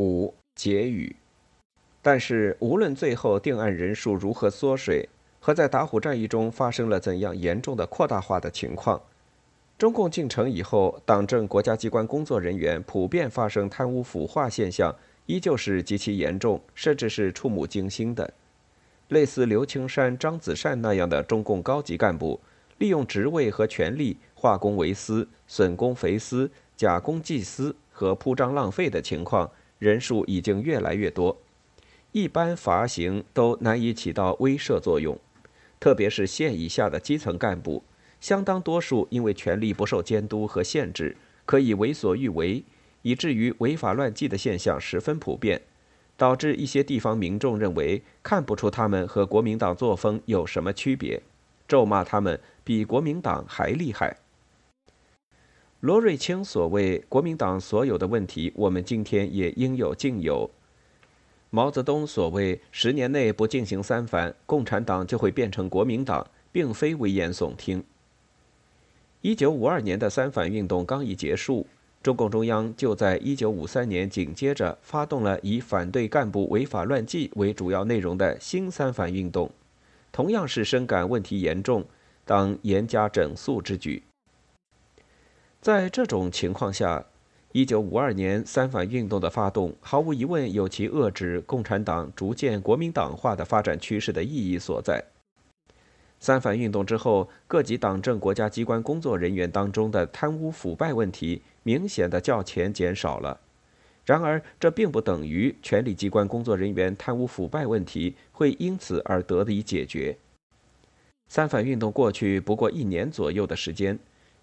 五结语。但是，无论最后定案人数如何缩水，和在打虎战役中发生了怎样严重的扩大化的情况，中共进城以后，党政国家机关工作人员普遍发生贪污腐化现象，依旧是极其严重，甚至是触目惊心的。类似刘青山、张子善那样的中共高级干部，利用职位和权力化公为私、损公肥私、假公济私和铺张浪费的情况，人数已经越来越多。一般罚刑都难以起到威慑作用，特别是县以下的基层干部，相当多数因为权力不受监督和限制，可以为所欲为，以至于违法乱纪的现象十分普遍，导致一些地方民众认为看不出他们和国民党作风有什么区别，咒骂他们比国民党还厉害。罗瑞卿所谓国民党所有的问题，我们今天也应有尽有。毛泽东所谓“十年内不进行三反，共产党就会变成国民党”，并非危言耸听。一九五二年的三反运动刚一结束，中共中央就在一九五三年紧接着发动了以反对干部违法乱纪为主要内容的新三反运动，同样是深感问题严重，当严加整肃之举。在这种情况下，一九五二年三反运动的发动，毫无疑问有其遏制共产党逐渐国民党化的发展趋势的意义所在。三反运动之后，各级党政国家机关工作人员当中的贪污腐败问题明显的较前减少了。然而，这并不等于权力机关工作人员贪污腐败问题会因此而得以解决。三反运动过去不过一年左右的时间，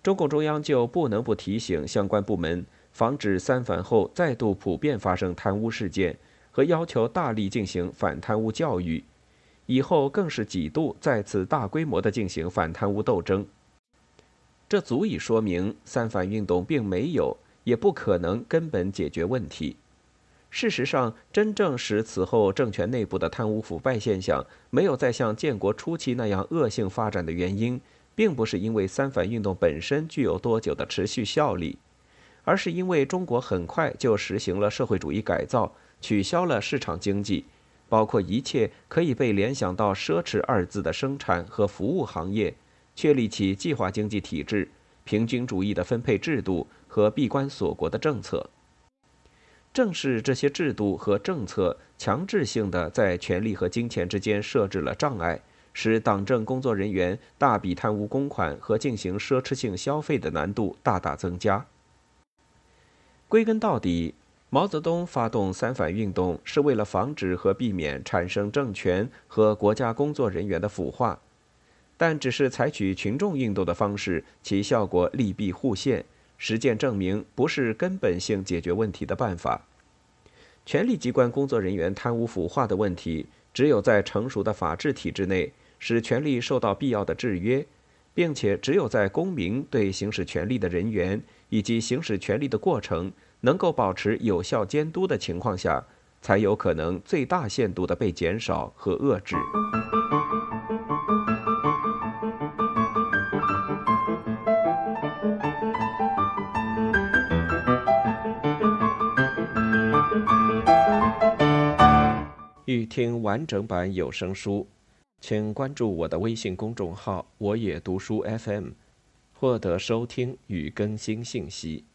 中共中央就不能不提醒相关部门。防止三反后再度普遍发生贪污事件，和要求大力进行反贪污教育，以后更是几度再次大规模的进行反贪污斗争。这足以说明三反运动并没有，也不可能根本解决问题。事实上，真正使此后政权内部的贪污腐败现象没有再像建国初期那样恶性发展的原因，并不是因为三反运动本身具有多久的持续效力。而是因为中国很快就实行了社会主义改造，取消了市场经济，包括一切可以被联想到“奢侈”二字的生产和服务行业，确立起计划经济体制、平均主义的分配制度和闭关锁国的政策。正是这些制度和政策强制性的在权力和金钱之间设置了障碍，使党政工作人员大笔贪污公款和进行奢侈性消费的难度大大增加。归根到底，毛泽东发动三反运动是为了防止和避免产生政权和国家工作人员的腐化，但只是采取群众运动的方式，其效果利弊互现，实践证明不是根本性解决问题的办法。权力机关工作人员贪污腐化的问题，只有在成熟的法治体制内，使权力受到必要的制约，并且只有在公民对行使权力的人员。以及行使权力的过程能够保持有效监督的情况下，才有可能最大限度的被减少和遏制。欲听完整版有声书，请关注我的微信公众号“我也读书 FM”。获得收听与更新信息。